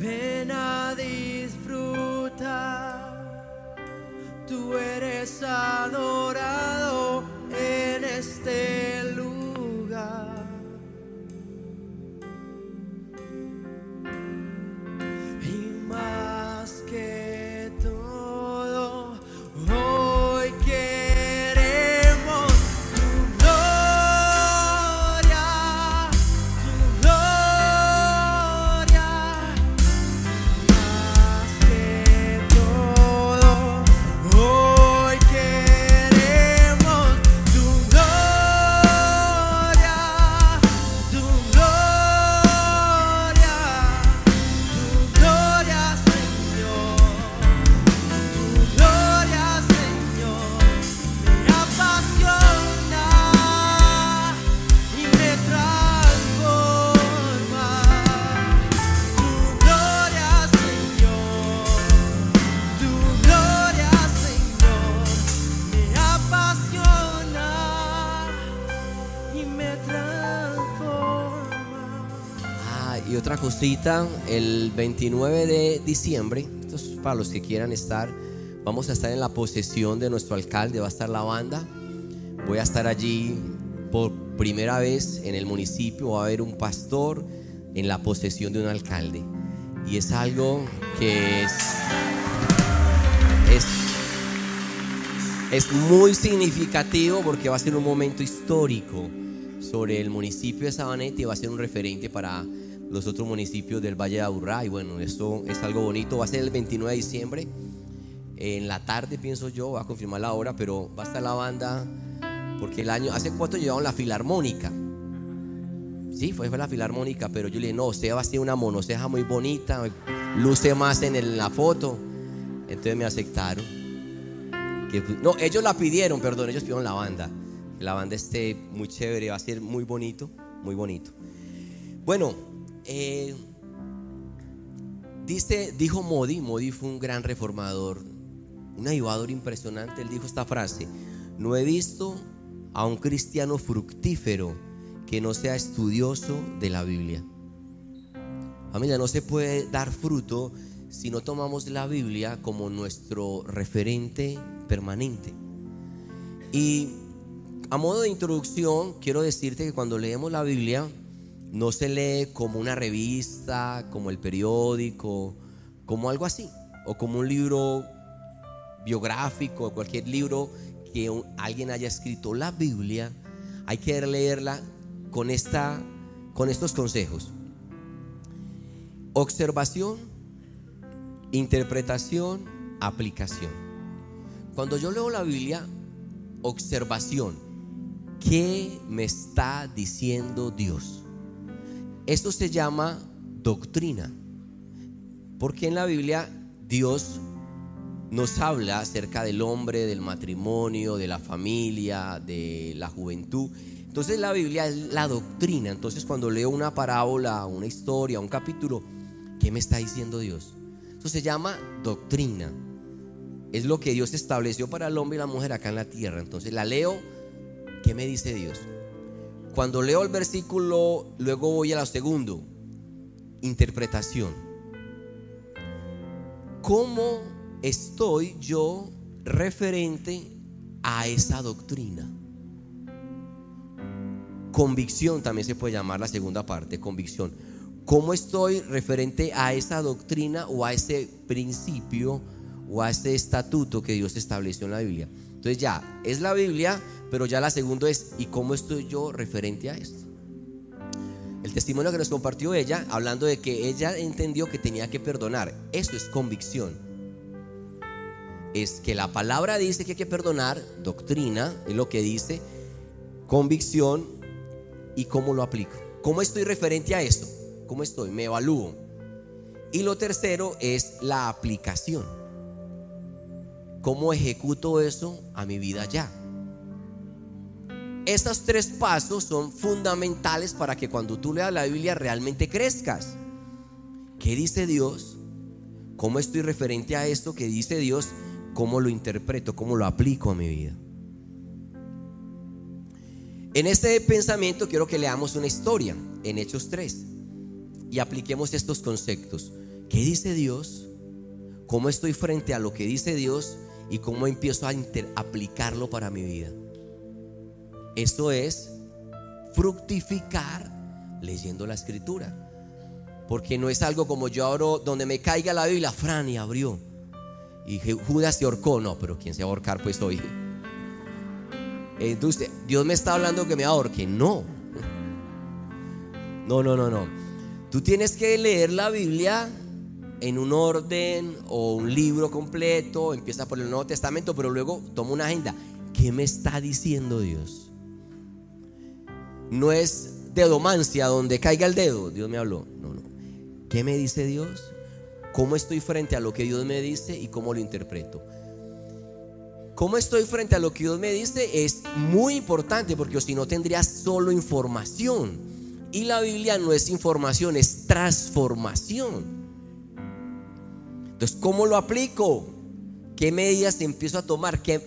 Ven el 29 de diciembre, esto es para los que quieran estar, vamos a estar en la posesión de nuestro alcalde, va a estar la banda, voy a estar allí por primera vez en el municipio, va a haber un pastor en la posesión de un alcalde. Y es algo que es, es, es muy significativo porque va a ser un momento histórico sobre el municipio de Sabaneta y va a ser un referente para los otros municipios del Valle de Aburrá. Y bueno, esto es algo bonito. Va a ser el 29 de diciembre, en la tarde pienso yo, va a confirmar la hora, pero va a estar la banda, porque el año, hace cuatro llevaron la filarmónica. Sí, fue, la filarmónica, pero yo le dije, no, usted va a ser una monoceja muy bonita, luce más en, la foto. Entonces me aceptaron. No, ellos la pidieron, perdón, ellos pidieron la banda. Que La banda esté muy chévere, va a ser muy bonito, muy bonito. Bueno, eh, dijo Modi, Modi fue un gran reformador, un ayudador impresionante. Él dijo esta frase: No he visto a un cristiano fructífero que no sea estudioso de la Biblia. Familia, no se puede dar fruto si no tomamos la Biblia como nuestro referente permanente. Y a modo de introducción, quiero decirte que cuando leemos la Biblia, no se lee como una revista, como el periódico, como algo así, o como un libro biográfico, o cualquier libro que alguien haya escrito. La Biblia hay que leerla con, esta, con estos consejos. Observación, interpretación, aplicación. Cuando yo leo la Biblia, observación, ¿qué me está diciendo Dios? Esto se llama doctrina, porque en la Biblia Dios nos habla acerca del hombre, del matrimonio, de la familia, de la juventud. Entonces la Biblia es la doctrina. Entonces cuando leo una parábola, una historia, un capítulo, ¿qué me está diciendo Dios? Eso se llama doctrina. Es lo que Dios estableció para el hombre y la mujer acá en la tierra. Entonces la leo, ¿qué me dice Dios? Cuando leo el versículo, luego voy a la segundo, interpretación. ¿Cómo estoy yo referente a esa doctrina? Convicción también se puede llamar la segunda parte, convicción. ¿Cómo estoy referente a esa doctrina o a ese principio o a ese estatuto que Dios estableció en la Biblia? Entonces ya, es la Biblia, pero ya la segunda es, ¿y cómo estoy yo referente a esto? El testimonio que nos compartió ella, hablando de que ella entendió que tenía que perdonar, eso es convicción. Es que la palabra dice que hay que perdonar, doctrina, es lo que dice, convicción y cómo lo aplico. ¿Cómo estoy referente a esto? ¿Cómo estoy? Me evalúo. Y lo tercero es la aplicación. ¿Cómo ejecuto eso a mi vida ya? Estos tres pasos son fundamentales para que cuando tú leas la Biblia realmente crezcas. ¿Qué dice Dios? ¿Cómo estoy referente a esto que dice Dios? ¿Cómo lo interpreto? ¿Cómo lo aplico a mi vida? En este pensamiento quiero que leamos una historia en Hechos 3 y apliquemos estos conceptos. ¿qué dice Dios? ¿Cómo estoy frente a lo que dice Dios? Y cómo empiezo a aplicarlo para mi vida. Eso es fructificar leyendo la escritura. Porque no es algo como yo abro donde me caiga la Biblia, Fran y abrió. Y Judas se ahorcó. No, pero ¿quién se va a ahorcar pues hoy? Entonces, Dios me está hablando que me ahorque. No. No, no, no, no. Tú tienes que leer la Biblia en un orden o un libro completo. Empieza por el Nuevo Testamento, pero luego toma una agenda. ¿Qué me está diciendo Dios? No es dedomancia donde caiga el dedo. Dios me habló. No, no. ¿Qué me dice Dios? ¿Cómo estoy frente a lo que Dios me dice y cómo lo interpreto? ¿Cómo estoy frente a lo que Dios me dice? Es muy importante porque si no tendría solo información. Y la Biblia no es información, es transformación. Entonces, ¿cómo lo aplico? ¿Qué medidas empiezo a tomar? ¿Qué,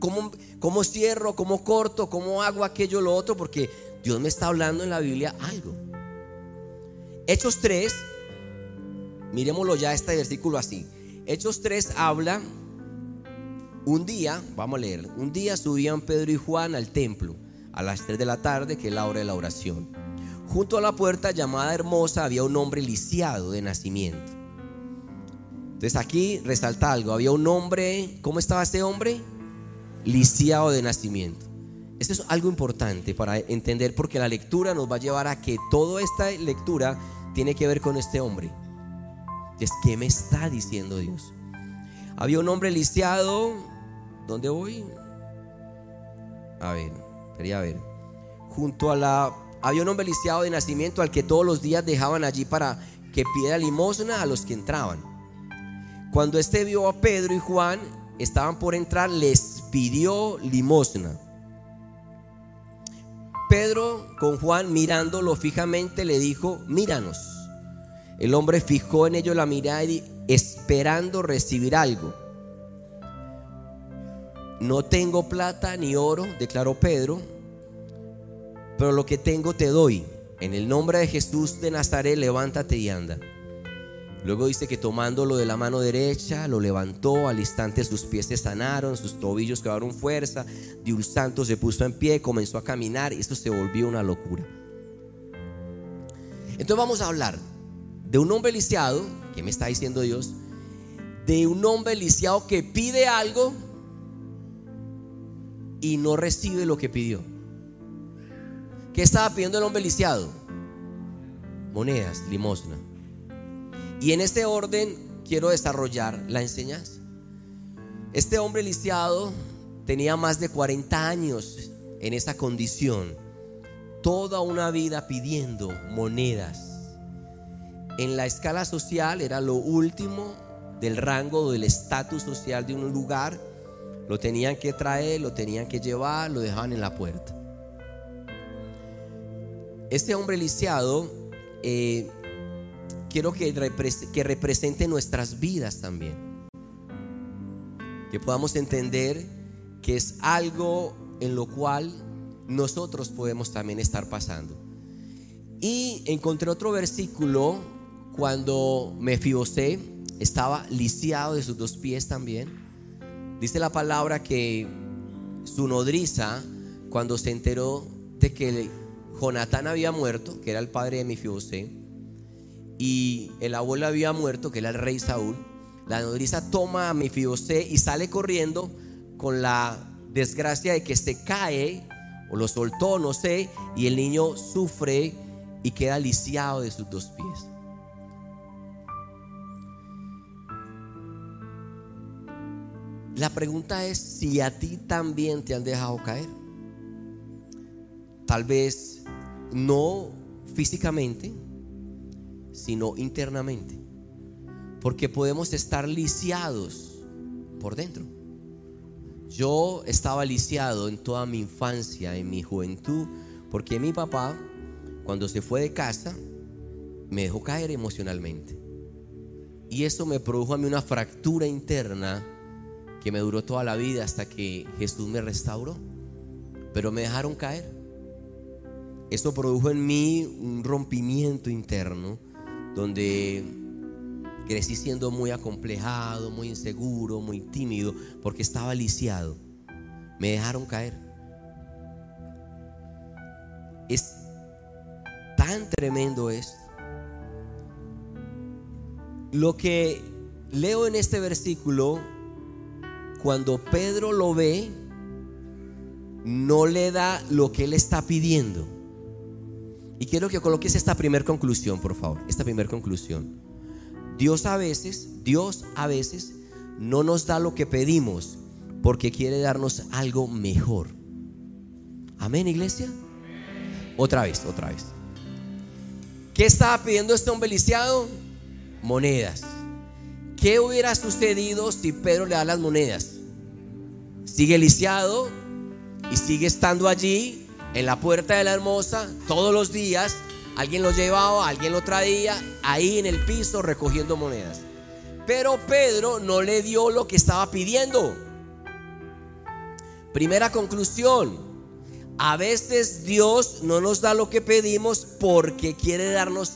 cómo, ¿Cómo cierro? ¿Cómo corto? ¿Cómo hago aquello, lo otro? Porque Dios me está hablando en la Biblia algo. Hechos 3, miremoslo ya este versículo así. Hechos 3 habla, un día, vamos a leer, un día subían Pedro y Juan al templo a las 3 de la tarde, que es la hora de la oración. Junto a la puerta llamada Hermosa había un hombre lisiado de nacimiento. Entonces aquí resalta algo, había un hombre, ¿cómo estaba este hombre? Lisiado de nacimiento. Eso es algo importante para entender porque la lectura nos va a llevar a que toda esta lectura tiene que ver con este hombre. Es que me está diciendo Dios. Había un hombre lisiado. ¿Dónde voy? A ver, quería ver. Junto a la. Había un hombre lisiado de nacimiento al que todos los días dejaban allí para que pidiera limosna a los que entraban. Cuando este vio a Pedro y Juan, estaban por entrar, les pidió limosna. Pedro con Juan mirándolo fijamente le dijo, míranos. El hombre fijó en ellos la mirada y esperando recibir algo. No tengo plata ni oro, declaró Pedro, pero lo que tengo te doy. En el nombre de Jesús de Nazaret, levántate y anda. Luego dice que tomándolo de la mano derecha, lo levantó, al instante sus pies se sanaron, sus tobillos quedaron fuerza, un santo se puso en pie, comenzó a caminar y esto se volvió una locura. Entonces vamos a hablar de un hombre lisiado, que me está diciendo Dios, de un hombre lisiado que pide algo y no recibe lo que pidió. ¿Qué estaba pidiendo el hombre lisiado? Monedas, limosna. Y en este orden quiero desarrollar la enseñanza. Este hombre lisiado tenía más de 40 años en esa condición. Toda una vida pidiendo monedas. En la escala social era lo último del rango del estatus social de un lugar. Lo tenían que traer, lo tenían que llevar, lo dejaban en la puerta. Este hombre lisiado eh, quiero que, que represente nuestras vidas también. Que podamos entender que es algo en lo cual nosotros podemos también estar pasando. Y encontré otro versículo cuando Mefibosé estaba lisiado de sus dos pies también. Dice la palabra que su nodriza, cuando se enteró de que Jonatán había muerto, que era el padre de Mefibosé, y el abuelo había muerto, que era el rey Saúl, la nodriza toma a Mefibosé y sale corriendo con la desgracia de que se cae o lo soltó, no sé, y el niño sufre y queda lisiado de sus dos pies. La pregunta es si a ti también te han dejado caer. Tal vez no físicamente, sino internamente. Porque podemos estar lisiados por dentro. Yo estaba lisiado en toda mi infancia, en mi juventud, porque mi papá, cuando se fue de casa, me dejó caer emocionalmente. Y eso me produjo a mí una fractura interna que me duró toda la vida hasta que Jesús me restauró. Pero me dejaron caer. Eso produjo en mí un rompimiento interno donde crecí siendo muy acomplejado, muy inseguro, muy tímido, porque estaba lisiado. Me dejaron caer. Es tan tremendo esto. Lo que leo en este versículo, cuando Pedro lo ve, no le da lo que él está pidiendo. Y quiero que coloques esta primera conclusión, por favor, esta primera conclusión. Dios a veces, Dios a veces no nos da lo que pedimos porque quiere darnos algo mejor. Amén, iglesia. Otra vez, otra vez. ¿Qué estaba pidiendo este hombre lisiado? Monedas. ¿Qué hubiera sucedido si Pedro le da las monedas? Sigue lisiado y sigue estando allí en la puerta de la hermosa todos los días. Alguien lo llevaba, alguien lo traía, ahí en el piso recogiendo monedas. Pero Pedro no le dio lo que estaba pidiendo. Primera conclusión, a veces Dios no nos da lo que pedimos porque quiere darnos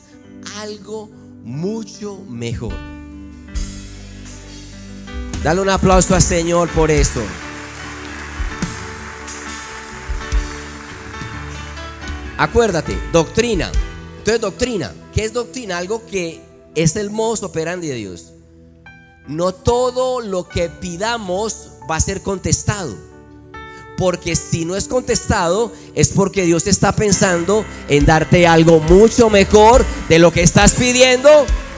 algo mucho mejor. Dale un aplauso al Señor por eso. Acuérdate, doctrina. Entonces, doctrina. ¿Qué es doctrina? Algo que es el modo operandi de Dios. No todo lo que pidamos va a ser contestado. Porque si no es contestado, es porque Dios está pensando en darte algo mucho mejor de lo que estás pidiendo.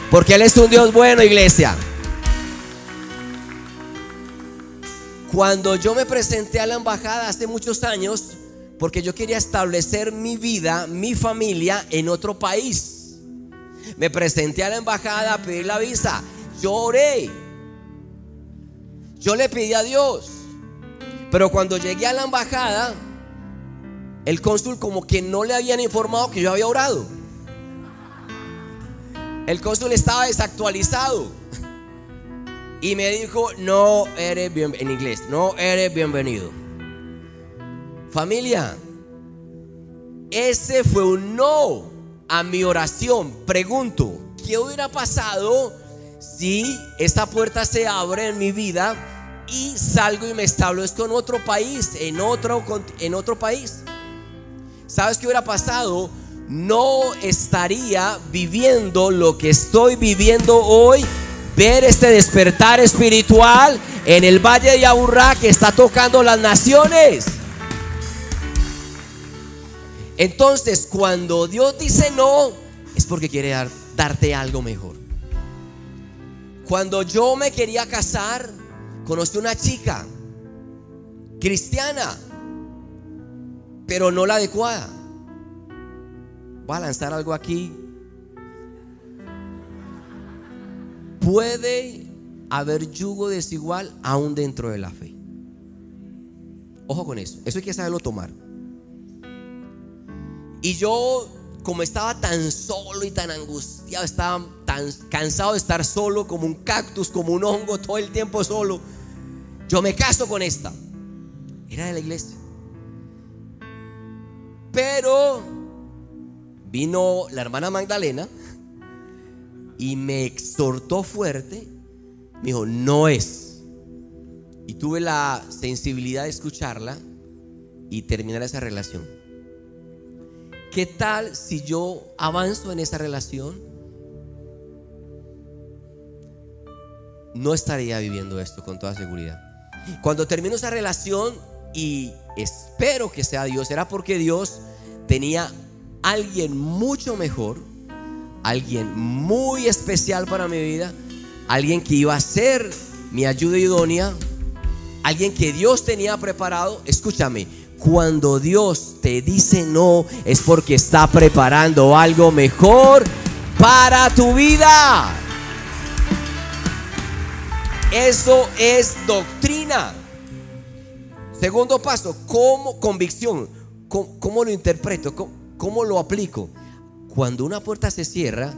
Porque Él es un Dios bueno, iglesia. Cuando yo me presenté a la embajada hace muchos años, porque yo quería establecer mi vida, mi familia en otro país. Me presenté a la embajada a pedir la visa. Yo oré. Yo le pedí a Dios. Pero cuando llegué a la embajada, el cónsul como que no le habían informado que yo había orado. El cónsul estaba desactualizado. Y me dijo, no eres bien en inglés, no eres bienvenido. Familia, ese fue un no a mi oración. Pregunto, ¿qué hubiera pasado si esta puerta se abre en mi vida y salgo y me establezco en otro país, en otro, en otro país? ¿Sabes qué hubiera pasado? No estaría viviendo lo que estoy viviendo hoy. Ver este despertar espiritual en el Valle de Aburrá que está tocando las naciones. Entonces, cuando Dios dice no, es porque quiere darte algo mejor. Cuando yo me quería casar, conocí una chica cristiana, pero no la adecuada. Voy a lanzar algo aquí. Puede haber yugo desigual aún dentro de la fe. Ojo con eso. Eso hay que saberlo tomar. Y yo, como estaba tan solo y tan angustiado, estaba tan cansado de estar solo como un cactus, como un hongo, todo el tiempo solo. Yo me caso con esta. Era de la iglesia. Pero vino la hermana Magdalena y me exhortó fuerte. Me dijo, no es. Y tuve la sensibilidad de escucharla y terminar esa relación. ¿Qué tal si yo avanzo en esa relación? No estaría viviendo esto con toda seguridad. Cuando termino esa relación y espero que sea Dios, era porque Dios tenía alguien mucho mejor, alguien muy especial para mi vida, alguien que iba a ser mi ayuda idónea, alguien que Dios tenía preparado. Escúchame, cuando Dios te dice no, es porque está preparando algo mejor para tu vida. Eso es doctrina. Segundo paso, ¿cómo convicción? ¿Cómo, lo interpreto? ¿Cómo, ¿Cómo lo aplico? Cuando una puerta se cierra,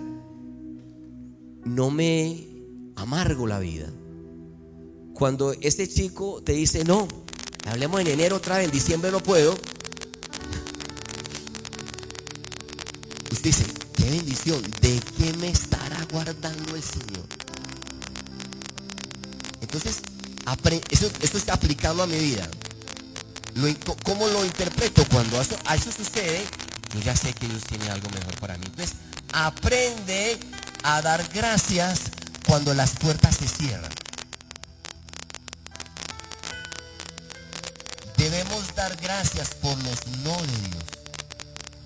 no me amargo la vida. Cuando ese chico te dice no, Hablemos en enero otra vez, en diciembre no puedo. Usted dice, qué bendición, ¿de qué me estará guardando el Señor? Entonces, eso, esto está aplicado a mi vida. ¿Cómo lo interpreto? Cuando eso, a eso sucede, yo ya sé que Dios tiene algo mejor para mí. Entonces, aprende a dar gracias cuando las puertas se cierran. Dar gracias por los no de Dios.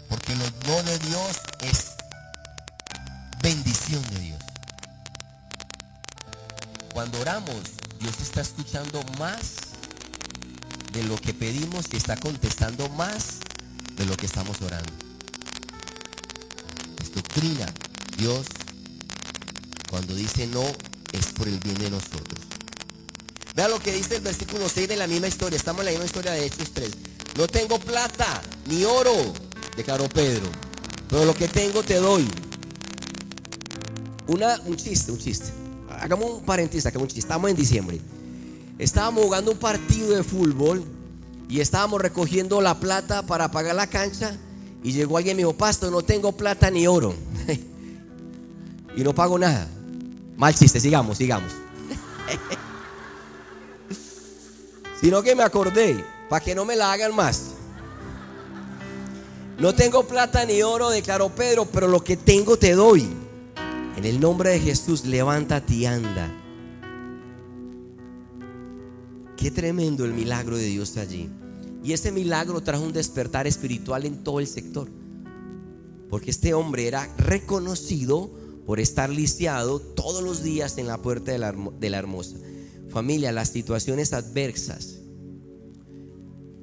Porque los no de Dios es bendición de Dios. Cuando oramos, Dios está escuchando más de lo que pedimos y está contestando más de lo que estamos orando. Es doctrina. Dios, cuando dice no, es por el bien de nosotros. Vea lo que dice el versículo 6 de la misma historia. Estamos en la misma historia de Hechos 3. No tengo plata ni oro, declaró Pedro. Pero lo que tengo te doy. Un chiste, un chiste. Hagamos un paréntesis, hagamos un chiste. Estamos en diciembre. Estábamos jugando un partido de fútbol y estábamos recogiendo la plata para pagar la cancha. Y llegó alguien y me dijo, Pastor, no tengo plata ni oro. y no pago nada. Mal chiste, sigamos, sigamos. Sino que me acordé, para que no me la hagan más. No tengo plata ni oro, declaró Pedro, pero lo que tengo te doy. En el nombre de Jesús, levántate y anda. Qué tremendo el milagro de Dios allí. Y ese milagro trajo un despertar espiritual en todo el sector. Porque este hombre era reconocido por estar lisiado todos los días en la puerta de la, de la hermosa. Familia, las situaciones adversas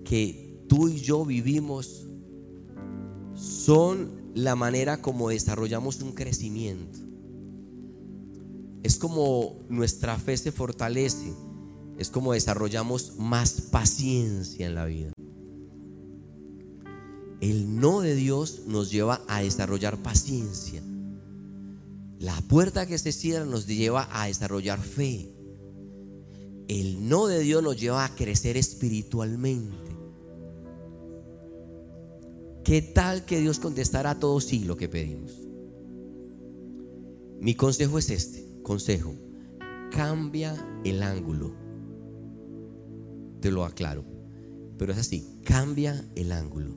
que tú y yo vivimos son la manera como desarrollamos un crecimiento. Es como nuestra fe se fortalece, es como desarrollamos más paciencia en la vida. El no de Dios nos lleva a desarrollar paciencia. La puerta que se cierra nos lleva a desarrollar fe. El no de Dios nos lleva a crecer espiritualmente. ¿Qué tal que Dios contestará a todo sí lo que pedimos? Mi consejo es este, consejo, cambia el ángulo. Te lo aclaro, pero es así, cambia el ángulo.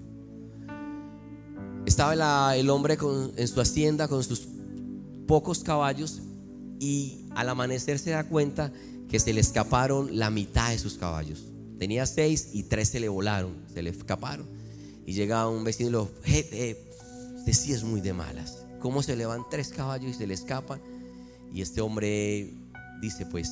Estaba el hombre en su hacienda con sus pocos caballos y al amanecer se da cuenta que se le escaparon la mitad de sus caballos. Tenía seis y tres se le volaron, se le escaparon. Y llega un vecino y lo "Je, eh, usted sí es muy de malas. ¿Cómo se le van tres caballos y se le escapan? Y este hombre dice, pues,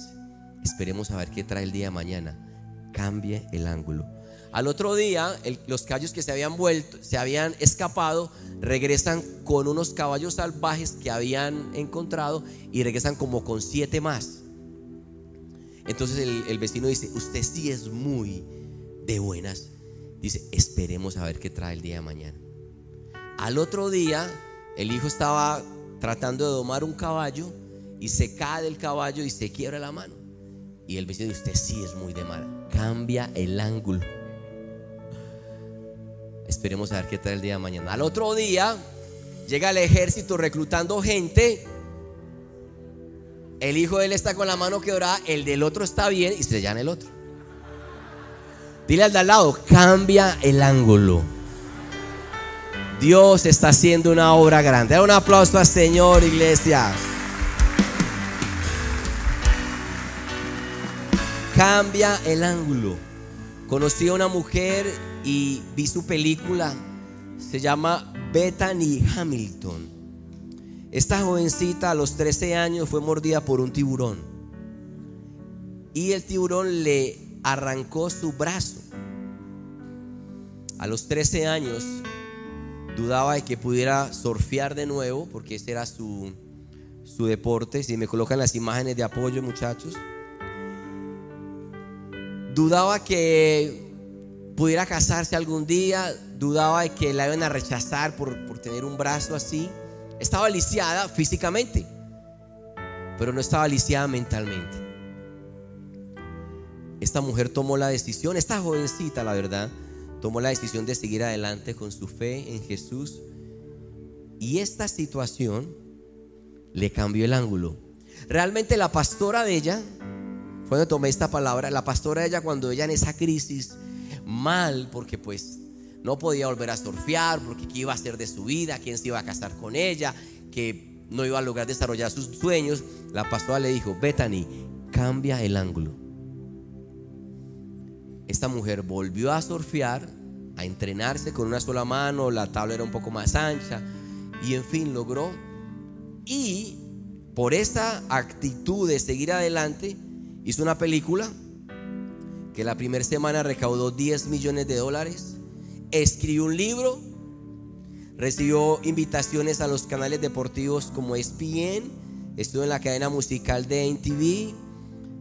esperemos a ver qué trae el día de mañana. Cambie el ángulo. Al otro día, los caballos que se habían vuelto, se habían escapado, regresan con unos caballos salvajes que habían encontrado y regresan como con siete más. Entonces el, vecino dice, usted sí es muy de buenas. Dice, esperemos a ver qué trae el día de mañana. Al otro día, el hijo estaba tratando de domar un caballo y se cae del caballo y se quiebra la mano. Y el vecino dice, usted sí es muy de mala. Cambia el ángulo. Esperemos a ver qué trae el día de mañana. Al otro día, llega el ejército reclutando gente. El hijo de él está con la mano quebrada, el del otro está bien y se llama el otro. Dile al de al lado, cambia el ángulo. Dios está haciendo una obra grande. Da un aplauso al Señor, iglesia. Cambia el ángulo. Conocí a una mujer y vi su película. Se llama Bethany Hamilton. Esta jovencita a los 13 años fue mordida por un tiburón. Y el tiburón le arrancó su brazo. A los 13 años dudaba de que pudiera surfear de nuevo, porque ese era su, su deporte. Si me colocan las imágenes de apoyo, muchachos. Dudaba que pudiera casarse algún día, dudaba de que la iban a rechazar por, por tener un brazo así. Estaba lisiada físicamente, pero no estaba lisiada mentalmente. Esta mujer tomó la decisión, esta jovencita, la verdad, tomó la decisión de seguir adelante con su fe en Jesús. Y esta situación le cambió el ángulo. Realmente la pastora de ella Cuando tomé esta palabra, la pastora ella cuando ella en esa crisis mal porque pues no podía volver a surfear, porque qué iba a hacer de su vida, quién se iba a casar con ella, que no iba a lograr desarrollar sus sueños, la pastora le dijo, Bethany, cambia el ángulo. Esta mujer volvió a surfear, a entrenarse con una sola mano, la tabla era un poco más ancha y en fin logró. Y por esa actitud de seguir adelante, hizo una película que la primera semana recaudó 10 millones de dólares, escribió un libro, recibió invitaciones a los canales deportivos como ESPN, estuvo en la cadena musical de NTV,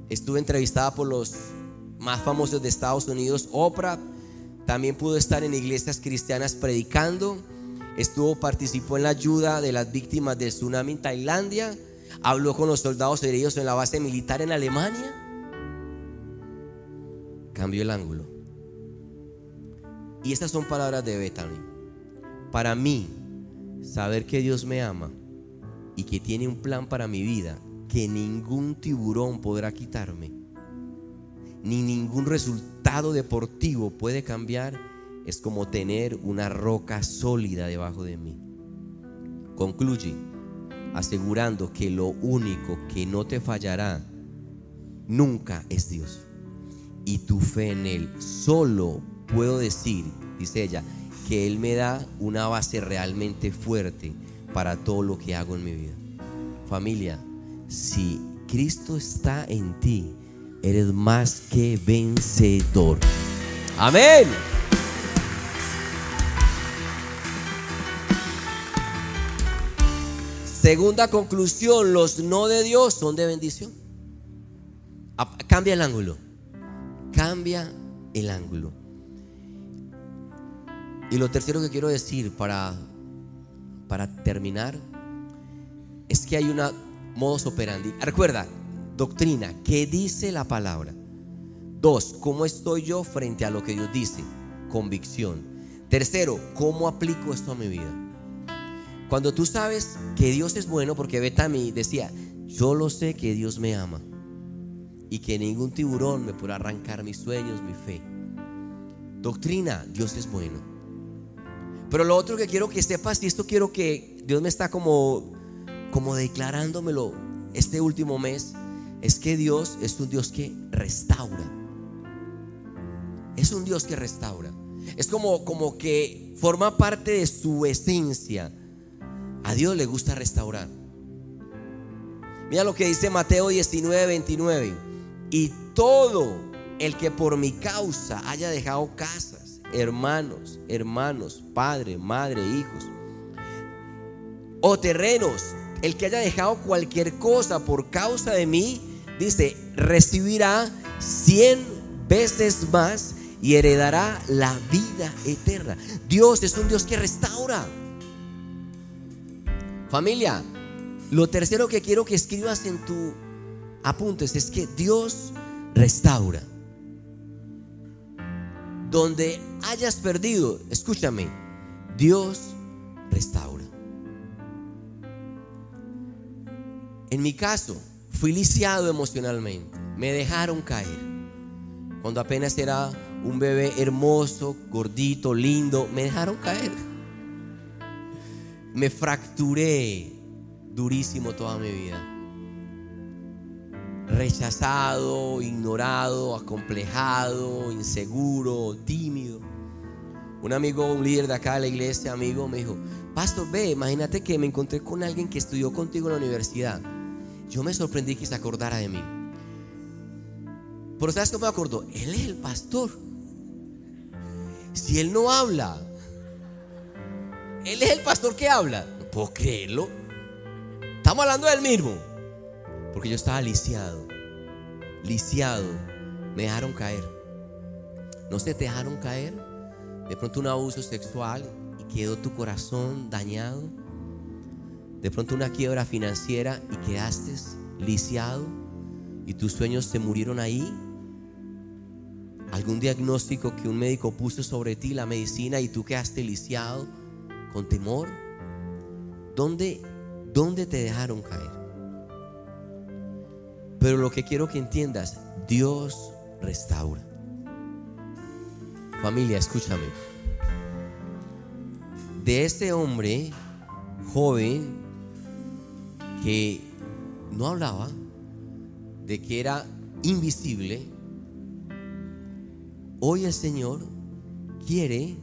estuvo entrevistada por los más famosos de Estados Unidos, Oprah, también pudo estar en iglesias cristianas predicando, estuvo participó en la ayuda de las víctimas del tsunami en Tailandia, habló con los soldados heridos en la base militar en Alemania. Cambió el ángulo. Y estas son palabras de Bethany. Para mí, saber que Dios me ama y que tiene un plan para mi vida que ningún tiburón podrá quitarme, ni ningún resultado deportivo puede cambiar, es como tener una roca sólida debajo de mí. Concluye asegurando que lo único que no te fallará nunca es Dios. Y tu fe en Él. Solo puedo decir, dice ella, que Él me da una base realmente fuerte para todo lo que hago en mi vida. Familia, si Cristo está en ti, eres más que vencedor. Amén. Segunda conclusión, los no de Dios son de bendición. Cambia el ángulo. Cambia el ángulo. Y lo tercero que quiero decir para, para terminar es que hay una modus operandi. Recuerda, doctrina, ¿qué dice la palabra? Dos, ¿cómo estoy yo frente a lo que Dios dice? Convicción. Tercero, ¿cómo aplico esto a mi vida? Cuando tú sabes que Dios es bueno, porque Betami decía, yo lo sé que Dios me ama y que ningún tiburón me podrá arrancar mis sueños, mi fe. Doctrina, Dios es bueno. Pero lo otro que quiero que sepas, y esto quiero que Dios me está como, como declarándomelo este último mes, es que Dios es un Dios que restaura. Es un Dios que restaura. Es como, como que forma parte de su esencia. A Dios le gusta restaurar. Mira lo que dice Mateo 19, 29. Y todo el que por mi causa haya dejado casas, hermanos, hermanos, padre, madre, hijos, o terrenos, el que haya dejado cualquier cosa por causa de mí, dice, recibirá cien veces más y heredará la vida eterna. Dios es un Dios que restaura. Familia, lo tercero que quiero que escribas en tu apuntes es que Dios restaura. Donde hayas perdido, escúchame, Dios restaura. En mi caso, fui lisiado emocionalmente. Me dejaron caer. Cuando apenas era un bebé hermoso, gordito, lindo, me dejaron caer. Me fracturé durísimo toda mi vida. Rechazado, ignorado, acomplejado, inseguro, tímido. Un amigo, un líder de acá de la iglesia, amigo, me dijo, Pastor, ve, imagínate que me encontré con alguien que estudió contigo en la universidad. Yo me sorprendí que se acordara de mí. Pero ¿sabes cómo me acordó? Él es el pastor. Si él no habla, él es el pastor que habla. No puedo creerlo. Estamos hablando del mismo. Porque yo estaba lisiado. Lisiado. Me dejaron caer. ¿No se te dejaron caer? De pronto un abuso sexual y quedó tu corazón dañado. De pronto una quiebra financiera y quedaste lisiado y tus sueños se murieron ahí. Algún diagnóstico que un médico puso sobre ti, la medicina, y tú quedaste lisiado con temor. ¿Dónde, dónde te dejaron caer? Pero lo que quiero que entiendas, Dios restaura. Familia, escúchame. De este hombre joven que no hablaba, de que era invisible, hoy el Señor quiere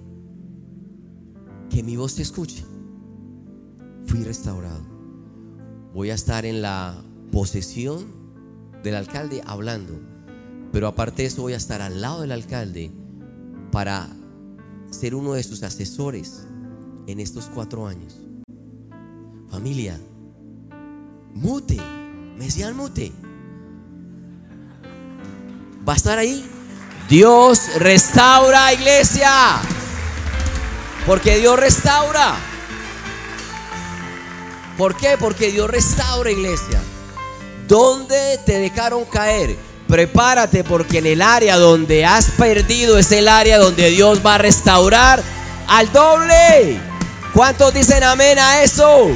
que mi voz se escuche. Fui restaurado. Voy a estar en la posesión del alcalde hablando, pero aparte de eso voy a estar al lado del alcalde para ser uno de sus asesores en estos cuatro años. Familia, mute, me decían mute. ¿Va a estar ahí? Dios restaura iglesia. Porque Dios restaura. ¿Por qué? Porque Dios restaura iglesia. ¿Dónde te dejaron caer? Prepárate porque en el área donde has perdido es el área donde Dios va a restaurar al doble. ¿Cuántos dicen amén a eso?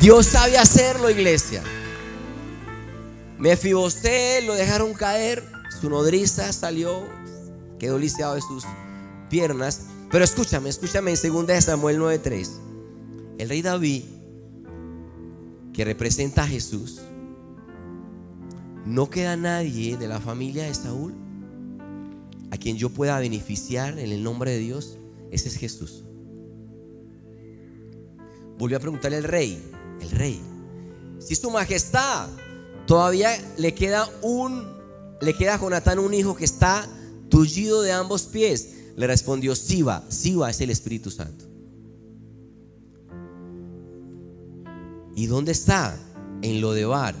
Dios sabe hacerlo, iglesia. Mefibosé lo dejaron caer, su nodriza salió, quedó lisiado de sus piernas. Pero escúchame, escúchame en 2 Samuel 9:3. El rey David, que representa a Jesús, no queda nadie de la familia de Saúl a quien yo pueda beneficiar en el nombre de Dios. Ese es Jesús. Volvió a preguntarle al rey, el rey, si su majestad todavía le queda un, le queda a Jonatán un hijo que está tullido de ambos pies. Le respondió, Siba, Siba es el Espíritu Santo. ¿Y dónde está? En Lodebar.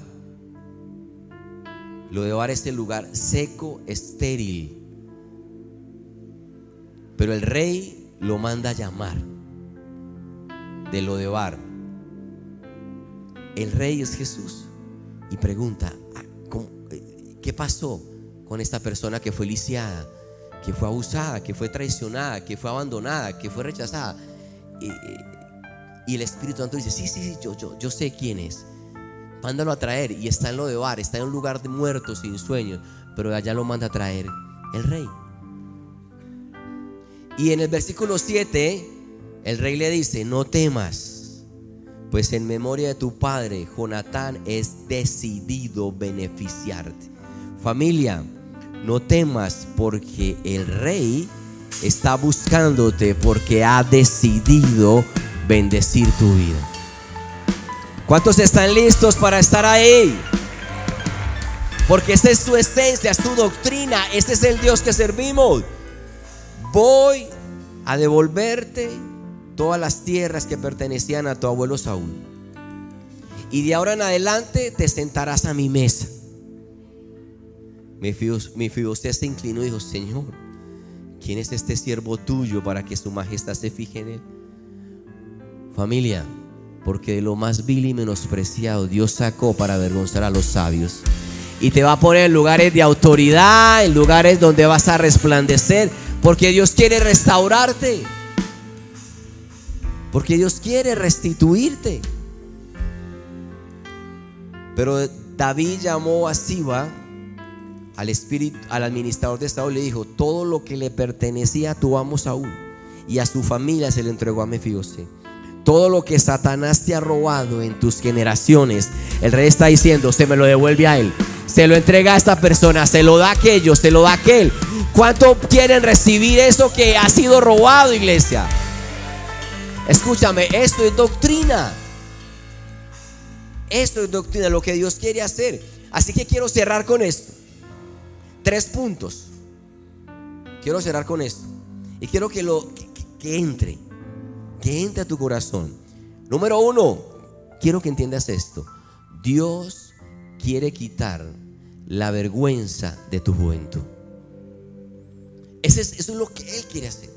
Lodebar es el lugar seco, estéril. Pero el rey lo manda a llamar de Lodebar. El rey es Jesús. Y pregunta, ah, eh, ¿qué pasó con esta persona que fue lisiada, que fue abusada, que fue traicionada, que fue abandonada, que fue rechazada? Y, el Espíritu Santo dice, sí, sí, sí, yo, yo, yo sé quién es. Mándalo a traer. Y está en lo de bar, está en un lugar de muertos, sin sueños. Pero allá lo manda a traer el rey. Y en el versículo 7, el rey le dice, no temas, pues en memoria de tu padre, Jonatán es decidido beneficiarte. Familia, no temas porque el rey está buscándote porque ha decidido bendecir tu vida. ¿Cuántos están listos para estar ahí? Porque esa es tu esencia, es tu doctrina, ese es el Dios que servimos. Voy a devolverte todas las tierras que pertenecían a tu abuelo Saúl. Y de ahora en adelante te sentarás a mi mesa. Mi usted se inclinó y dijo, Señor, ¿quién es este siervo tuyo para que su majestad se fije en él? Familia, porque de lo más vil y menospreciado Dios sacó para avergonzar a los sabios. Y te va a poner en lugares de autoridad, en lugares donde vas a resplandecer, porque Dios quiere restaurarte. Porque Dios quiere restituirte. Pero David llamó a Siba, al espíritu, al administrador de Estado, y le dijo: Todo lo que le pertenecía a tu amo Saúl y a su familia se le entregó a Mefibosé. Todo lo que Satanás te ha robado en tus generaciones, el rey está diciendo: Se me lo devuelve a él. Se lo entrega a esta persona, se lo da a aquello, se lo da a aquel. ¿Cuánto quieren recibir eso que ha sido robado, iglesia? Escúchame, esto es doctrina. Esto es doctrina, lo que Dios quiere hacer. Así que quiero cerrar con esto. Tres puntos. Quiero cerrar con esto. Y quiero que lo que, entre. Que entre a tu corazón. Número uno, quiero que entiendas esto. Dios quiere quitar la vergüenza de tu juventud. Eso es, eso es lo que Él quiere hacer.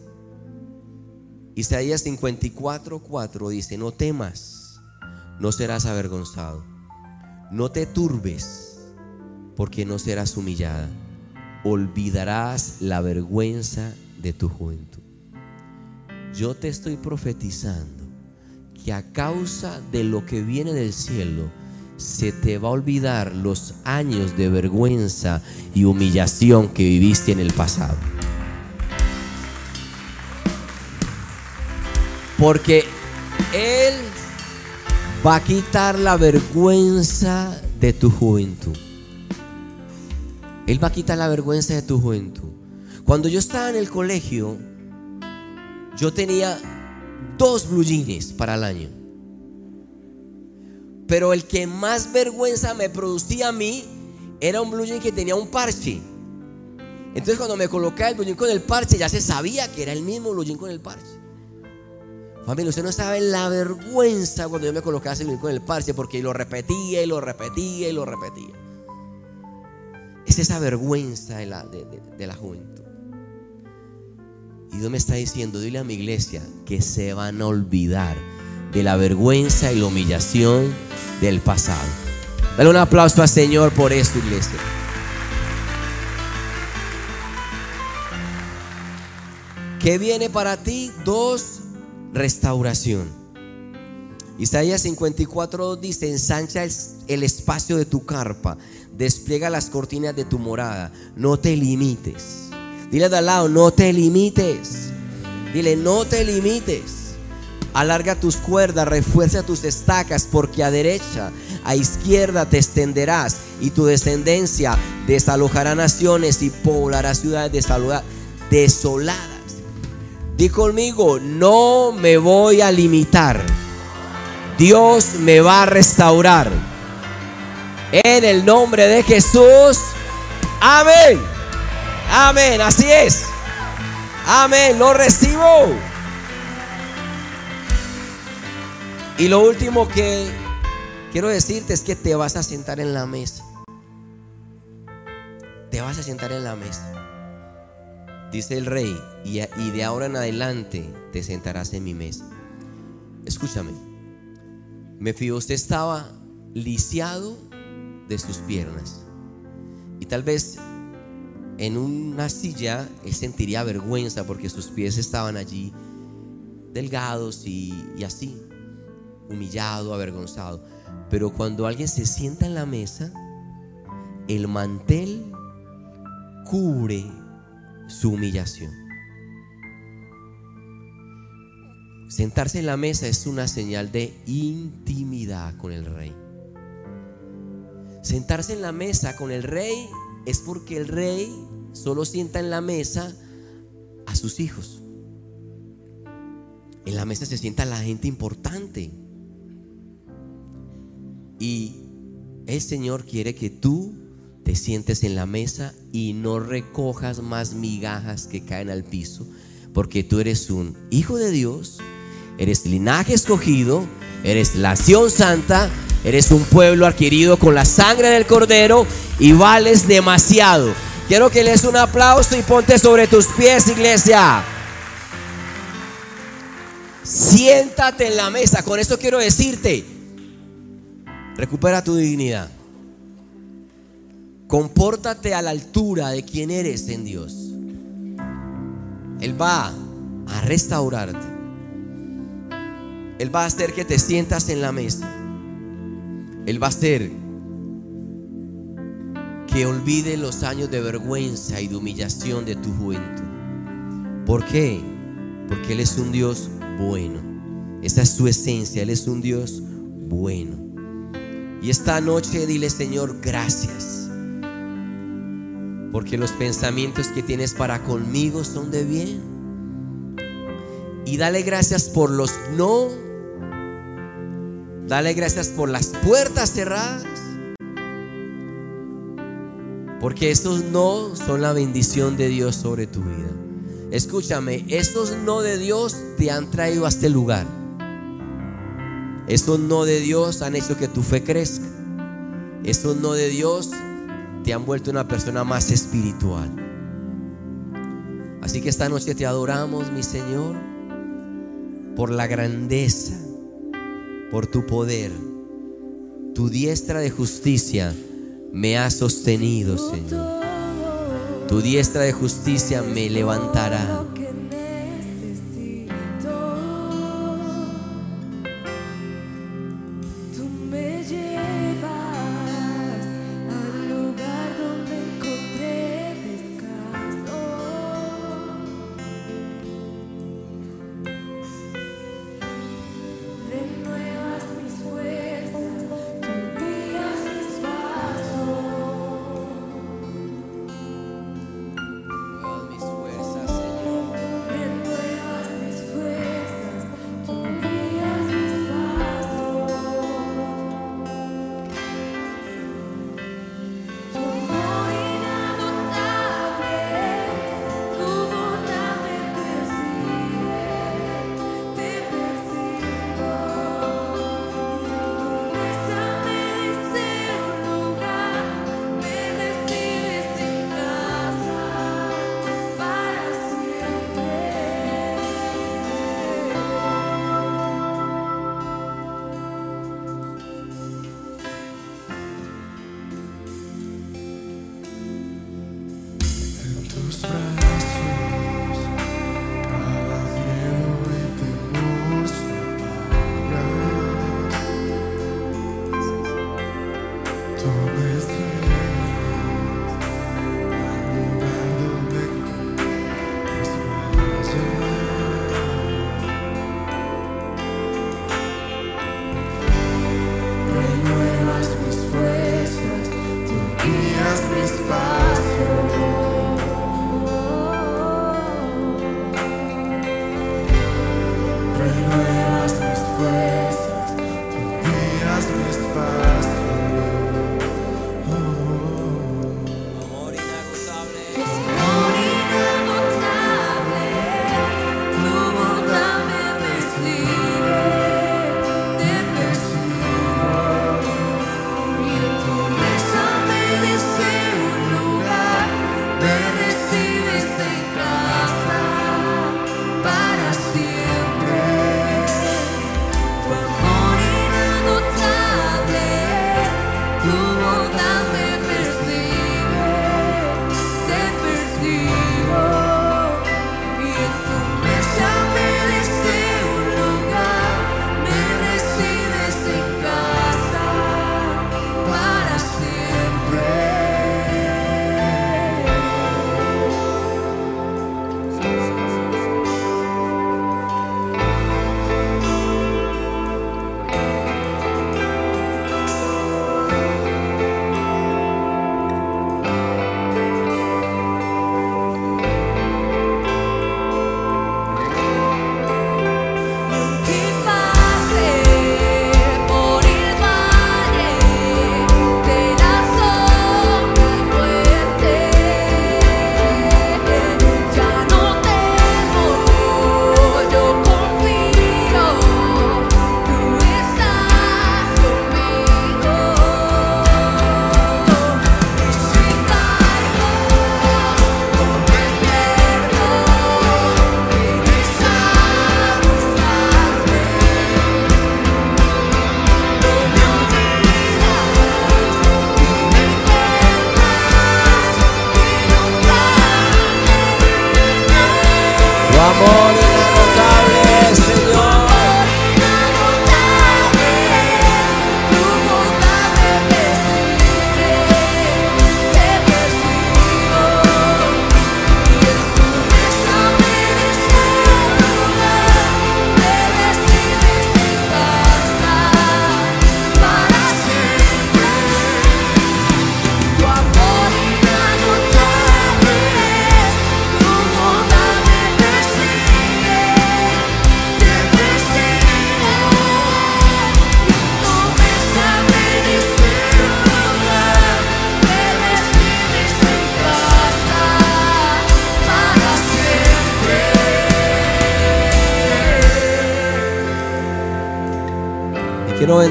Isaías 54, 4 dice, no temas, no serás avergonzado, no te turbes, porque no serás humillada, olvidarás la vergüenza de tu juventud. Yo te estoy profetizando que a causa de lo que viene del cielo, se te va a olvidar los años de vergüenza y humillación que viviste en el pasado. Porque Él va a quitar la vergüenza de tu juventud. Él va a quitar la vergüenza de tu juventud. Cuando yo estaba en el colegio, yo tenía dos blue jeans para el año. Pero el que más vergüenza me producía a mí era un blue jean que tenía un parche. Entonces cuando me colocaba el blue jean con el parche, ya se sabía que era el mismo blue jean con el parche. Familia, usted no sabe la vergüenza cuando yo me colocaba ese blue jean con el parche porque lo repetía y lo repetía y lo repetía. Es esa vergüenza de la, de, de la juventud. Y Dios me está diciendo, dile a mi iglesia que se van a olvidar de la vergüenza y la humillación del pasado. Dale un aplauso al Señor por esto, iglesia. ¿Qué viene para ti? Dos, restauración. Isaías 54 dice, ensancha el, el espacio de tu carpa, despliega las cortinas de tu morada, no te limites. Dile de al lado, no te limites. Dile, no te limites. Alarga tus cuerdas, refuerza tus estacas, porque a derecha, a izquierda te extenderás, y tu descendencia desalojará naciones y poblará ciudades desoladas. Di conmigo, no me voy a limitar. Dios me va a restaurar. En el nombre de Jesús. Amén. Amén. Así es. Amén. Lo recibo. Y lo último que quiero decirte es que te vas a sentar en la mesa. Te vas a sentar en la mesa. Dice el rey, y, de ahora en adelante te sentarás en mi mesa. Escúchame. Me fío, usted estaba lisiado de sus piernas. Y tal vez en una silla él sentiría vergüenza porque sus pies estaban allí delgados y, y así, humillado, avergonzado. Pero cuando alguien se sienta en la mesa, el mantel cubre su humillación. Sentarse en la mesa es una señal de intimidad con el rey. Sentarse en la mesa con el rey es porque el rey solo sienta en la mesa a sus hijos. En la mesa se sienta la gente importante. Y el Señor quiere que tú te sientes en la mesa y no recojas más migajas que caen al piso, porque tú eres un hijo de Dios, eres linaje escogido, eres nación santa, eres un pueblo adquirido con la sangre del cordero y vales demasiado. Quiero que les un aplauso y ponte sobre tus pies, iglesia. Siéntate en la mesa. Con esto quiero decirte, recupera tu dignidad. Compórtate a la altura de quien eres en Dios. Él va a restaurarte. Él va a hacer que te sientas en la mesa. Él va a hacer que olvide los años de vergüenza y de humillación de tu juventud. ¿Por qué? Porque Él es un Dios bueno. Esa es su esencia. Él es un Dios bueno. Y esta noche dile, Señor, gracias porque los pensamientos que tienes para conmigo son de bien. Y dale gracias por los no. Dale gracias por las puertas cerradas. Porque estos no son la bendición de Dios sobre tu vida. Escúchame, estos no de Dios te han traído a este lugar. Estos no de Dios han hecho que tu fe crezca. Estos no de Dios te han vuelto una persona más espiritual. Así que esta noche te adoramos, mi Señor, por la grandeza, por tu poder. Tu diestra de justicia me ha sostenido, Señor. Tu diestra de justicia me levantará.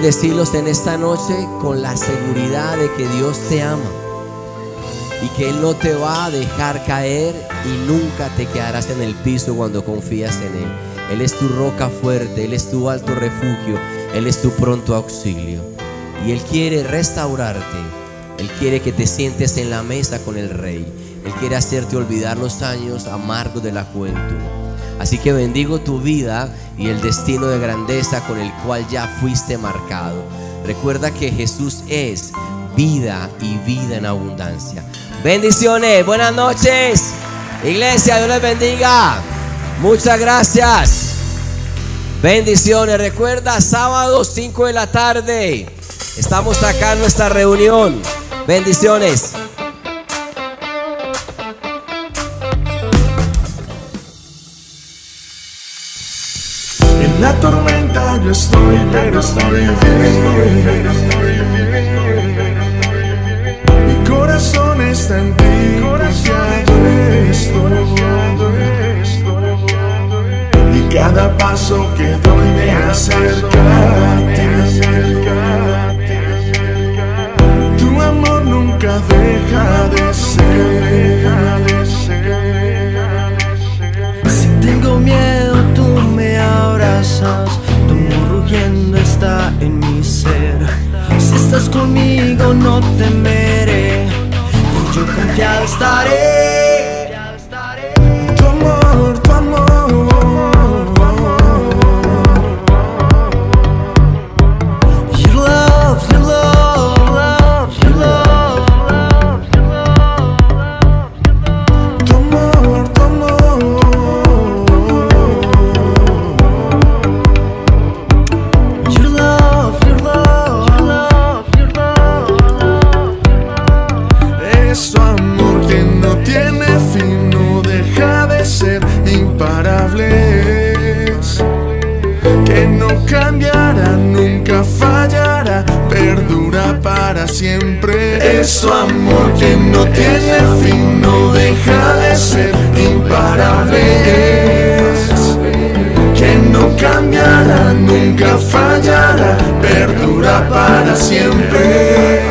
Bendecirlos en esta noche con la seguridad de que Dios te ama y que Él no te va a dejar caer y nunca te quedarás en el piso cuando confías en Él. Él es tu roca fuerte, Él es tu alto refugio, Él es tu pronto auxilio. Y Él quiere restaurarte, Él quiere que te sientes en la mesa con el Rey, Él quiere hacerte olvidar los años amargos de la juventud. Así que bendigo tu vida y el destino de grandeza con el cual ya fuiste marcado. Recuerda que Jesús es vida y vida en abundancia. Bendiciones, buenas noches. Iglesia, Dios les bendiga. Muchas gracias. Bendiciones. Recuerda, sábado 5 de la tarde. Estamos acá en nuestra reunión. Bendiciones. Yo estoy, pero estoy bien. Mi corazón está en ti, estoy. Y cada paso que doy me acerca a ti. Tu amor nunca deja de ser. Si tengo miedo, tú me abrazas. En mi ser. Si estás conmigo, no temeré. Yo confiado estaré. Es tu amor que no tiene fin, no deja de ser imparable. Que no cambiará, nunca fallará, perdura para siempre.